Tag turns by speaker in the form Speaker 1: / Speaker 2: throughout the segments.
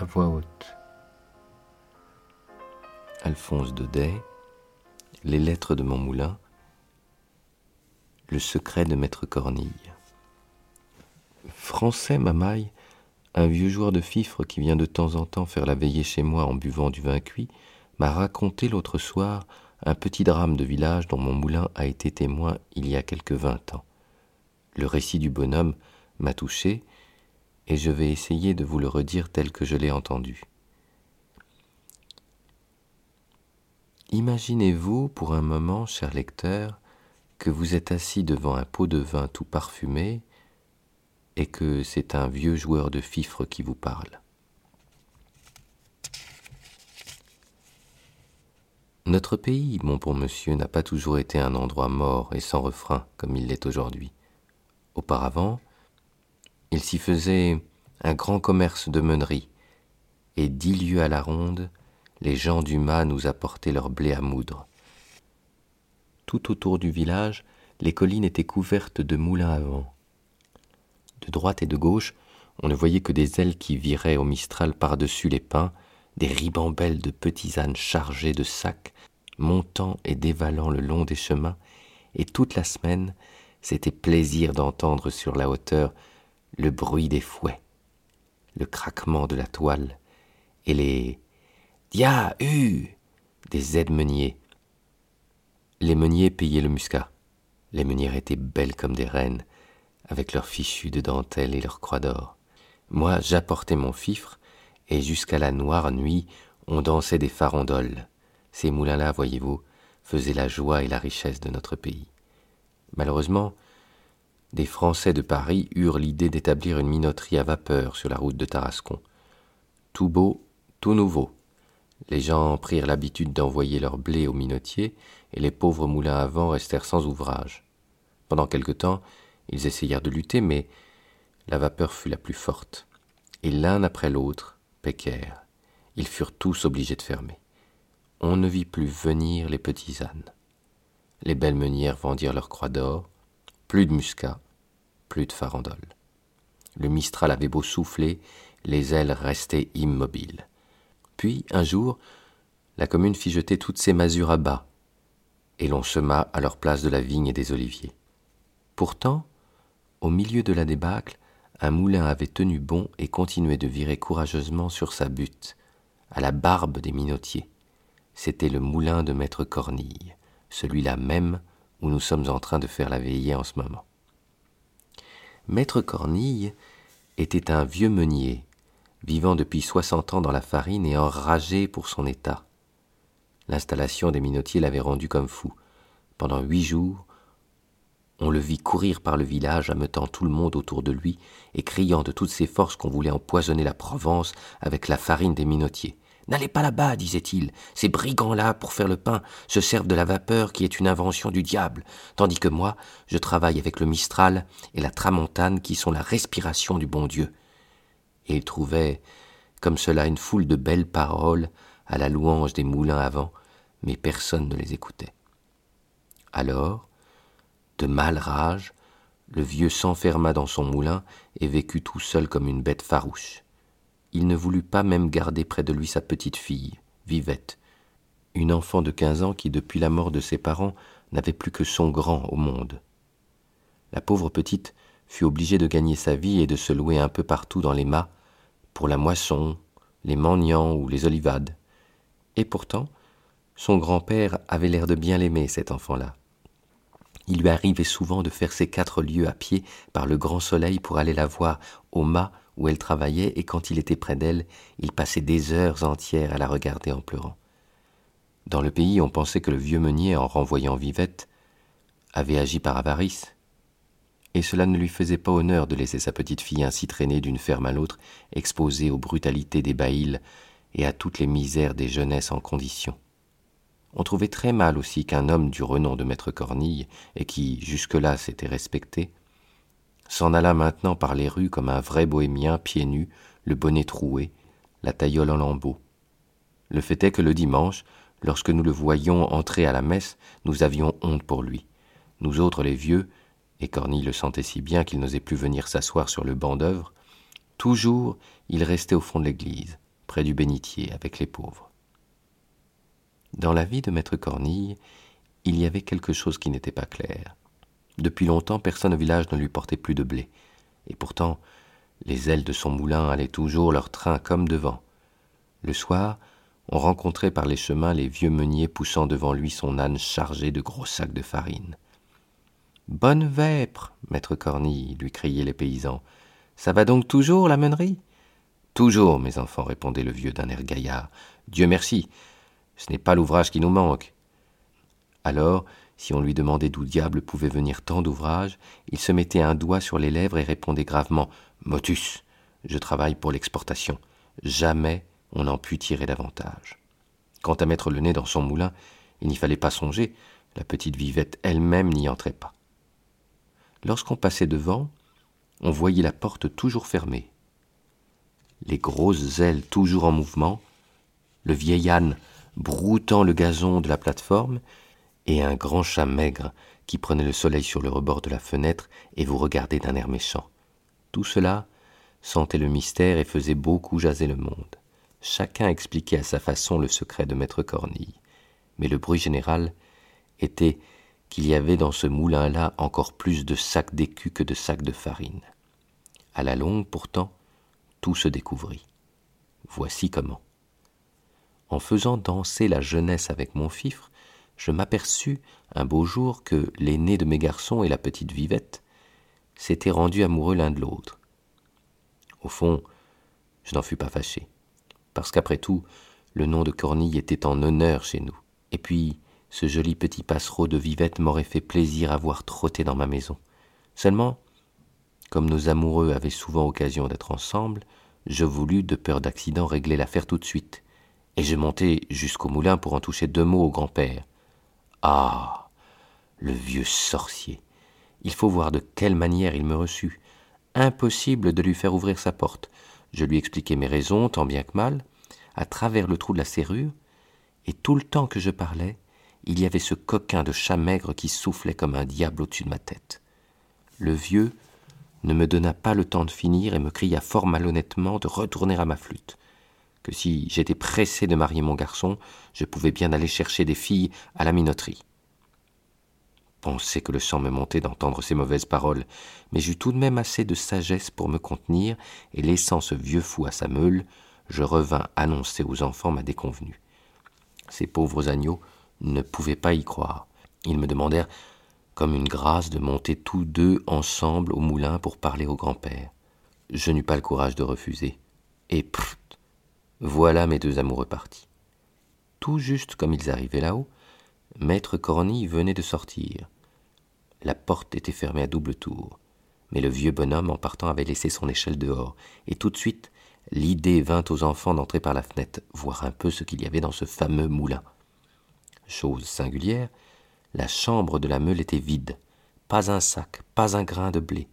Speaker 1: à voix haute. Alphonse Daudet, Les lettres de mon moulin, Le secret de Maître Cornille. Français Mamaille, un vieux joueur de fifre qui vient de temps en temps faire la veillée chez moi en buvant du vin cuit, m'a raconté l'autre soir un petit drame de village dont mon moulin a été témoin il y a quelque vingt ans. Le récit du bonhomme m'a touché, et je vais essayer de vous le redire tel que je l'ai entendu. Imaginez-vous pour un moment, cher lecteur, que vous êtes assis devant un pot de vin tout parfumé et que c'est un vieux joueur de fifre qui vous parle. Notre pays, mon bon monsieur, n'a pas toujours été un endroit mort et sans refrain comme il l'est aujourd'hui. Auparavant, il s'y faisait un grand commerce de meunerie, et dix lieues à la ronde, les gens du mât nous apportaient leur blé à moudre. Tout autour du village, les collines étaient couvertes de moulins à vent. De droite et de gauche, on ne voyait que des ailes qui viraient au mistral par-dessus les pins, des ribambelles de petits ânes chargés de sacs, montant et dévalant le long des chemins, et toute la semaine, c'était plaisir d'entendre sur la hauteur le bruit des fouets, le craquement de la toile et les Dia, hu des aides-meuniers. Les meuniers payaient le muscat. Les meunières étaient belles comme des reines, avec leurs fichus de dentelle et leurs croix d'or. Moi, j'apportais mon fifre, et jusqu'à la noire nuit, on dansait des farandoles. Ces moulins-là, voyez-vous, faisaient la joie et la richesse de notre pays. Malheureusement, des Français de Paris eurent l'idée d'établir une minoterie à vapeur sur la route de Tarascon. Tout beau, tout nouveau, les gens prirent l'habitude d'envoyer leur blé aux minotiers, et les pauvres moulins à vent restèrent sans ouvrage. Pendant quelque temps, ils essayèrent de lutter, mais la vapeur fut la plus forte, et l'un après l'autre péquèrent. Ils furent tous obligés de fermer. On ne vit plus venir les petits ânes. Les belles meunières vendirent leurs croix d'or, plus de muscat, plus de farandole. Le Mistral avait beau souffler, les ailes restaient immobiles. Puis, un jour, la commune fit jeter toutes ses masures à bas, et l'on sema à leur place de la vigne et des oliviers. Pourtant, au milieu de la débâcle, un moulin avait tenu bon et continuait de virer courageusement sur sa butte, à la barbe des minotiers. C'était le moulin de maître Cornille, celui-là même où nous sommes en train de faire la veillée en ce moment. Maître Cornille était un vieux meunier vivant depuis soixante ans dans la farine et enragé pour son état. L'installation des minotiers l'avait rendu comme fou. Pendant huit jours, on le vit courir par le village, ameutant tout le monde autour de lui et criant de toutes ses forces qu'on voulait empoisonner la Provence avec la farine des minotiers. N'allez pas là-bas, disait-il. Ces brigands-là, pour faire le pain, se servent de la vapeur qui est une invention du diable, tandis que moi, je travaille avec le Mistral et la Tramontane qui sont la respiration du bon Dieu et il trouvait comme cela une foule de belles paroles à la louange des moulins à vent, mais personne ne les écoutait. Alors, de mal rage, le vieux s'enferma dans son moulin et vécut tout seul comme une bête farouche. Il ne voulut pas même garder près de lui sa petite fille, Vivette, une enfant de quinze ans qui, depuis la mort de ses parents, n'avait plus que son grand au monde. La pauvre petite fut obligée de gagner sa vie et de se louer un peu partout dans les mâts, pour la moisson, les mendiants ou les olivades. Et pourtant, son grand-père avait l'air de bien l'aimer, cet enfant-là. Il lui arrivait souvent de faire ses quatre lieues à pied par le grand soleil pour aller la voir au mât où elle travaillait, et quand il était près d'elle, il passait des heures entières à la regarder en pleurant. Dans le pays, on pensait que le vieux meunier, en renvoyant Vivette, avait agi par avarice, et cela ne lui faisait pas honneur de laisser sa petite fille ainsi traîner d'une ferme à l'autre, exposée aux brutalités des baïles et à toutes les misères des jeunesses en condition. On trouvait très mal aussi qu'un homme du renom de maître Cornille, et qui jusque-là s'était respecté, s'en alla maintenant par les rues comme un vrai bohémien pieds nus, le bonnet troué, la taillole en lambeaux. Le fait est que le dimanche, lorsque nous le voyions entrer à la messe, nous avions honte pour lui. Nous autres les vieux, et Cornille le sentait si bien qu'il n'osait plus venir s'asseoir sur le banc d'œuvre, toujours il restait au fond de l'église, près du bénitier, avec les pauvres. Dans la vie de maître Cornille, il y avait quelque chose qui n'était pas clair. Depuis longtemps, personne au village ne lui portait plus de blé, et pourtant, les ailes de son moulin allaient toujours leur train comme devant. Le soir, on rencontrait par les chemins les vieux meuniers poussant devant lui son âne chargé de gros sacs de farine. Bonne vêpre, maître Cornille, lui criaient les paysans. Ça va donc toujours, la meunerie? Toujours, mes enfants, répondait le vieux d'un air gaillard. Dieu merci, ce n'est pas l'ouvrage qui nous manque. Alors, si on lui demandait d'où diable pouvait venir tant d'ouvrages, il se mettait un doigt sur les lèvres et répondait gravement Motus, je travaille pour l'exportation. Jamais on n'en put tirer davantage. Quant à mettre le nez dans son moulin, il n'y fallait pas songer, la petite vivette elle-même n'y entrait pas. Lorsqu'on passait devant, on voyait la porte toujours fermée, les grosses ailes toujours en mouvement, le vieil âne broutant le gazon de la plateforme, et un grand chat maigre qui prenait le soleil sur le rebord de la fenêtre et vous regardait d'un air méchant. Tout cela sentait le mystère et faisait beaucoup jaser le monde. Chacun expliquait à sa façon le secret de maître Cornille. Mais le bruit général était qu'il y avait dans ce moulin-là encore plus de sacs d'écus que de sacs de farine. À la longue, pourtant, tout se découvrit. Voici comment. En faisant danser la jeunesse avec mon fifre, je m'aperçus un beau jour que l'aîné de mes garçons et la petite Vivette s'étaient rendus amoureux l'un de l'autre. Au fond, je n'en fus pas fâché, parce qu'après tout, le nom de Cornille était en honneur chez nous. Et puis, ce joli petit passereau de Vivette m'aurait fait plaisir à voir trotter dans ma maison. Seulement, comme nos amoureux avaient souvent occasion d'être ensemble, je voulus, de peur d'accident, régler l'affaire tout de suite, et je montai jusqu'au moulin pour en toucher deux mots au grand-père. Ah. Le vieux sorcier. Il faut voir de quelle manière il me reçut. Impossible de lui faire ouvrir sa porte. Je lui expliquai mes raisons, tant bien que mal, à travers le trou de la serrure, et tout le temps que je parlais, il y avait ce coquin de chat maigre qui soufflait comme un diable au-dessus de ma tête. Le vieux ne me donna pas le temps de finir et me cria fort malhonnêtement de retourner à ma flûte, que si j'étais pressé de marier mon garçon, je pouvais bien aller chercher des filles à la minoterie. Pensez que le sang me montait d'entendre ces mauvaises paroles, mais j'eus tout de même assez de sagesse pour me contenir, et laissant ce vieux fou à sa meule, je revins annoncer aux enfants ma déconvenue. Ces pauvres agneaux ne pouvaient pas y croire. Ils me demandèrent comme une grâce de monter tous deux ensemble au moulin pour parler au grand-père. Je n'eus pas le courage de refuser. Et prrrt, voilà mes deux amoureux partis. Tout juste comme ils arrivaient là-haut, maître Cornille venait de sortir. La porte était fermée à double tour, mais le vieux bonhomme en partant avait laissé son échelle dehors, et tout de suite l'idée vint aux enfants d'entrer par la fenêtre, voir un peu ce qu'il y avait dans ce fameux moulin. Chose singulière, la chambre de la meule était vide. Pas un sac, pas un grain de blé,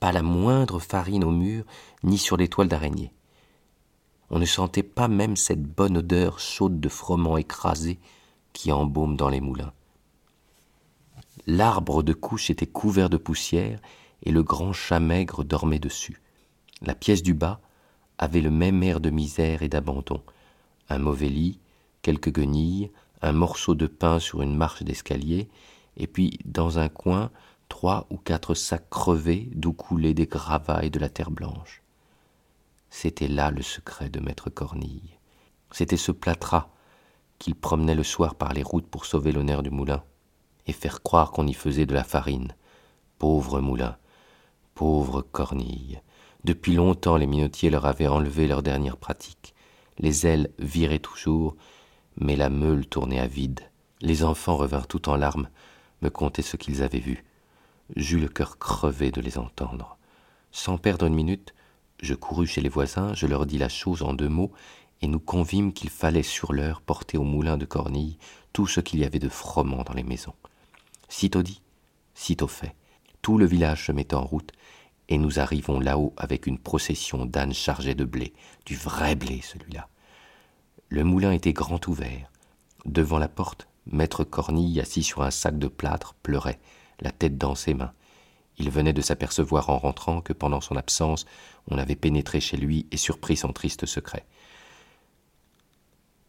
Speaker 1: pas la moindre farine au mur, ni sur les toiles d'araignée. On ne sentait pas même cette bonne odeur chaude de froment écrasé qui embaume dans les moulins. L'arbre de couche était couvert de poussière et le grand chat maigre dormait dessus. La pièce du bas avait le même air de misère et d'abandon. Un mauvais lit, quelques guenilles, un morceau de pain sur une marche d'escalier, et puis dans un coin trois ou quatre sacs crevés d'où coulaient des gravats et de la terre blanche. C'était là le secret de maître Cornille. C'était ce plâtras qu'il promenait le soir par les routes pour sauver l'honneur du moulin et faire croire qu'on y faisait de la farine. Pauvre moulin, pauvre Cornille. Depuis longtemps les minotiers leur avaient enlevé leur dernière pratique. Les ailes viraient toujours, mais la meule tournait à vide. Les enfants revinrent tout en larmes, me conter ce qu'ils avaient vu. J'eus le cœur crevé de les entendre. Sans perdre une minute, je courus chez les voisins, je leur dis la chose en deux mots, et nous convîmes qu'il fallait sur l'heure porter au moulin de Cornille tout ce qu'il y avait de froment dans les maisons. Sitôt dit, sitôt fait. Tout le village se met en route, et nous arrivons là-haut avec une procession d'ânes chargés de blé, du vrai blé celui-là. Le moulin était grand ouvert. Devant la porte, maître Cornille, assis sur un sac de plâtre, pleurait, la tête dans ses mains. Il venait de s'apercevoir en rentrant que pendant son absence, on avait pénétré chez lui et surpris son triste secret.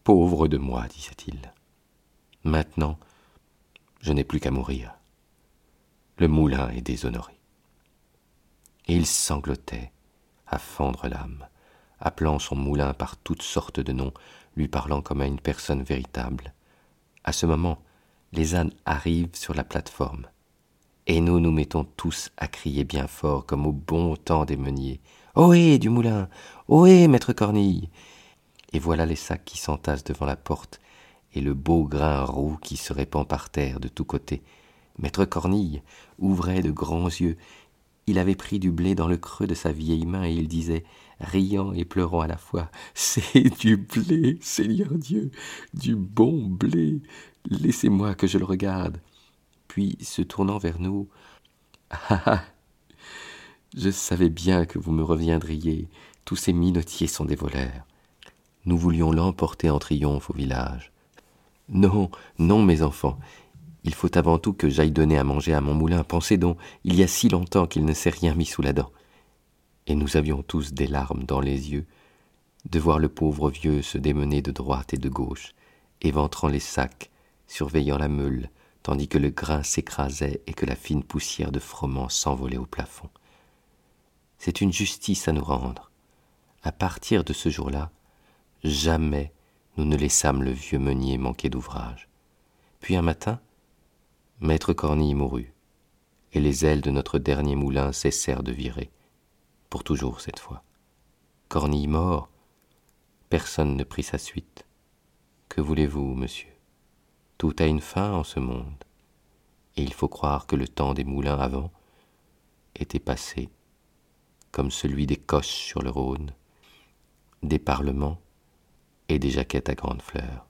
Speaker 1: Pauvre de moi, disait-il. Maintenant, je n'ai plus qu'à mourir. Le moulin est déshonoré. Et il sanglotait, à fendre l'âme, appelant son moulin par toutes sortes de noms, lui parlant comme à une personne véritable. À ce moment, les ânes arrivent sur la plateforme, et nous nous mettons tous à crier bien fort, comme au bon temps des meuniers. Ohé, du moulin Ohé, maître Cornille Et voilà les sacs qui s'entassent devant la porte, et le beau grain roux qui se répand par terre de tous côtés. Maître Cornille ouvrait de grands yeux. Il avait pris du blé dans le creux de sa vieille main et il disait, riant et pleurant à la fois, C'est du blé, Seigneur Dieu, du bon blé. Laissez-moi que je le regarde. Puis, se tournant vers nous, Ah ah Je savais bien que vous me reviendriez. Tous ces minotiers sont des voleurs. Nous voulions l'emporter en triomphe au village. Non, non, mes enfants. Il faut avant tout que j'aille donner à manger à mon moulin. Pensez donc, il y a si longtemps qu'il ne s'est rien mis sous la dent. Et nous avions tous des larmes dans les yeux de voir le pauvre vieux se démener de droite et de gauche, éventrant les sacs, surveillant la meule, tandis que le grain s'écrasait et que la fine poussière de froment s'envolait au plafond. C'est une justice à nous rendre. À partir de ce jour-là, jamais nous ne laissâmes le vieux meunier manquer d'ouvrage. Puis un matin, maître Cornille mourut, et les ailes de notre dernier moulin cessèrent de virer, pour toujours cette fois. Cornille mort, personne ne prit sa suite. Que voulez-vous, monsieur? Tout a une fin en ce monde, et il faut croire que le temps des moulins avant était passé, comme celui des coches sur le Rhône, des parlements et des jaquettes à grandes fleurs.